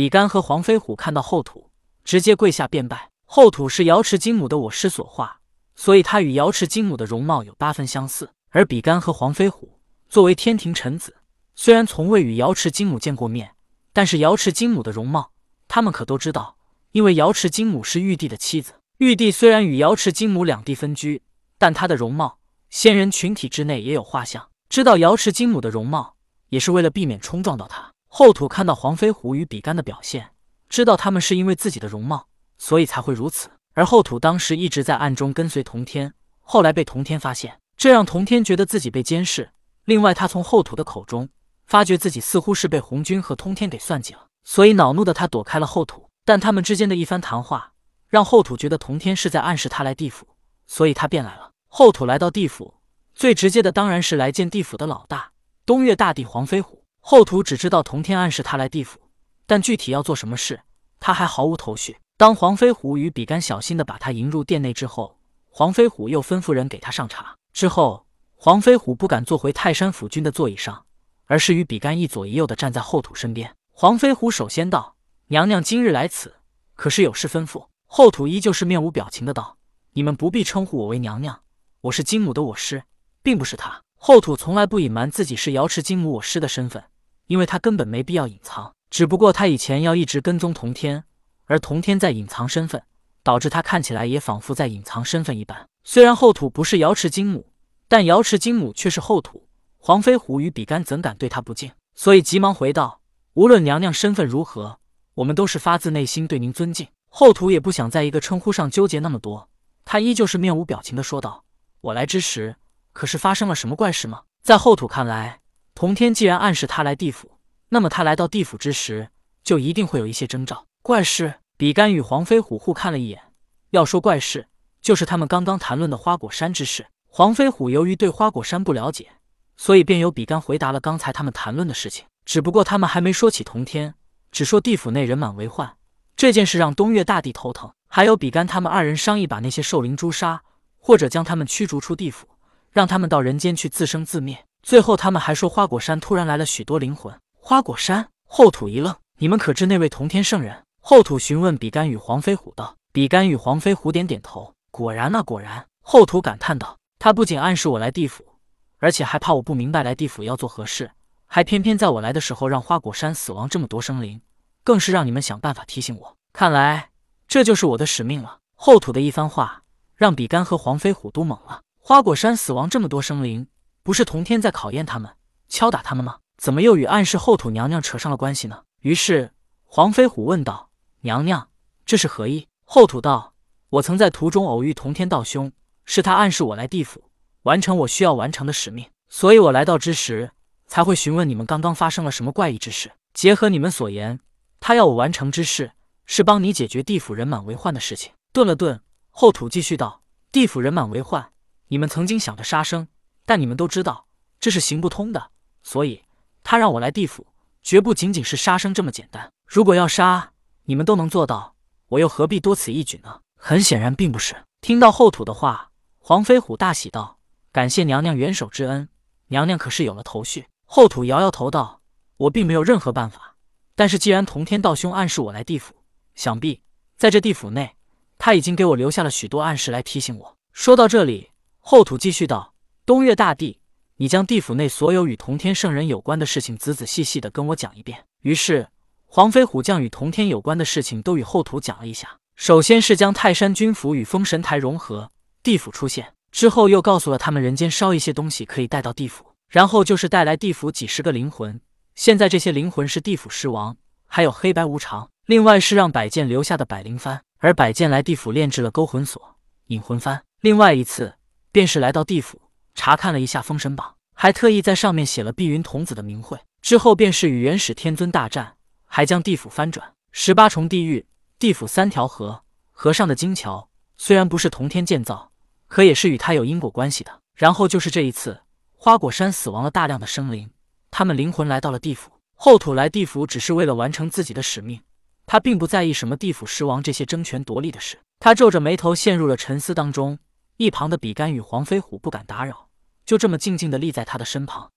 比干和黄飞虎看到后土，直接跪下便拜。后土是瑶池金母的我师所化，所以他与瑶池金母的容貌有八分相似。而比干和黄飞虎作为天庭臣子，虽然从未与瑶池金母见过面，但是瑶池金母的容貌，他们可都知道。因为瑶池金母是玉帝的妻子，玉帝虽然与瑶池金母两地分居，但他的容貌，仙人群体之内也有画像。知道瑶池金母的容貌，也是为了避免冲撞到他。后土看到黄飞虎与比干的表现，知道他们是因为自己的容貌，所以才会如此。而后土当时一直在暗中跟随童天，后来被童天发现，这让童天觉得自己被监视。另外，他从后土的口中发觉自己似乎是被红军和通天给算计了，所以恼怒的他躲开了后土。但他们之间的一番谈话，让后土觉得童天是在暗示他来地府，所以他便来了。后土来到地府，最直接的当然是来见地府的老大东岳大帝黄飞虎。后土只知道童天暗示他来地府，但具体要做什么事，他还毫无头绪。当黄飞虎与比干小心的把他迎入殿内之后，黄飞虎又吩咐人给他上茶。之后，黄飞虎不敢坐回泰山府君的座椅上，而是与比干一左一右的站在后土身边。黄飞虎首先道。娘娘今日来此，可是有事吩咐？后土依旧是面无表情的道：“你们不必称呼我为娘娘，我是金母的我师，并不是他。”后土从来不隐瞒自己是瑶池金母我师的身份，因为他根本没必要隐藏。只不过他以前要一直跟踪童天，而童天在隐藏身份，导致他看起来也仿佛在隐藏身份一般。虽然后土不是瑶池金母，但瑶池金母却是后土。黄飞虎与比干怎敢对他不敬？所以急忙回道：“无论娘娘身份如何。”我们都是发自内心对您尊敬。后土也不想在一个称呼上纠结那么多，他依旧是面无表情的说道：“我来之时，可是发生了什么怪事吗？”在后土看来，童天既然暗示他来地府，那么他来到地府之时，就一定会有一些征兆。怪事？比干与黄飞虎互看了一眼。要说怪事，就是他们刚刚谈论的花果山之事。黄飞虎由于对花果山不了解，所以便由比干回答了刚才他们谈论的事情。只不过他们还没说起童天。只说地府内人满为患，这件事让东岳大帝头疼。还有比干他们二人商议把那些兽灵诛杀，或者将他们驱逐出地府，让他们到人间去自生自灭。最后他们还说花果山突然来了许多灵魂。花果山后土一愣：“你们可知那位同天圣人？”后土询问比干与黄飞虎道：“比干与黄飞虎点点头，果然啊，果然。”后土感叹道：“他不仅暗示我来地府，而且还怕我不明白来地府要做何事。”还偏偏在我来的时候让花果山死亡这么多生灵，更是让你们想办法提醒我。看来这就是我的使命了。后土的一番话让比干和黄飞虎都懵了。花果山死亡这么多生灵，不是同天在考验他们、敲打他们吗？怎么又与暗示后土娘娘扯上了关系呢？于是黄飞虎问道：“娘娘，这是何意？”后土道：“我曾在途中偶遇同天道兄，是他暗示我来地府完成我需要完成的使命，所以我来到之时。”才会询问你们刚刚发生了什么怪异之事。结合你们所言，他要我完成之事是帮你解决地府人满为患的事情。顿了顿，后土继续道：“地府人满为患，你们曾经想着杀生，但你们都知道这是行不通的。所以他让我来地府，绝不仅仅是杀生这么简单。如果要杀，你们都能做到，我又何必多此一举呢？很显然，并不是。”听到后土的话，黄飞虎大喜道：“感谢娘娘援手之恩，娘娘可是有了头绪。”后土摇摇头道：“我并没有任何办法，但是既然同天道兄暗示我来地府，想必在这地府内，他已经给我留下了许多暗示来提醒我。”说到这里，后土继续道：“东岳大帝，你将地府内所有与同天圣人有关的事情仔仔细细的跟我讲一遍。”于是黄飞虎将与同天有关的事情都与后土讲了一下。首先是将泰山军府与封神台融合，地府出现之后，又告诉了他们人间烧一些东西可以带到地府。然后就是带来地府几十个灵魂，现在这些灵魂是地府尸王，还有黑白无常。另外是让百剑留下的百灵幡，而百剑来地府炼制了勾魂锁、引魂幡。另外一次便是来到地府查看了一下封神榜，还特意在上面写了碧云童子的名讳。之后便是与元始天尊大战，还将地府翻转。十八重地狱、地府三条河、河上的金桥，虽然不是同天建造，可也是与他有因果关系的。然后就是这一次。花果山死亡了大量的生灵，他们灵魂来到了地府。后土来地府只是为了完成自己的使命，他并不在意什么地府尸王这些争权夺利的事。他皱着眉头陷入了沉思当中。一旁的比干与黄飞虎不敢打扰，就这么静静的立在他的身旁。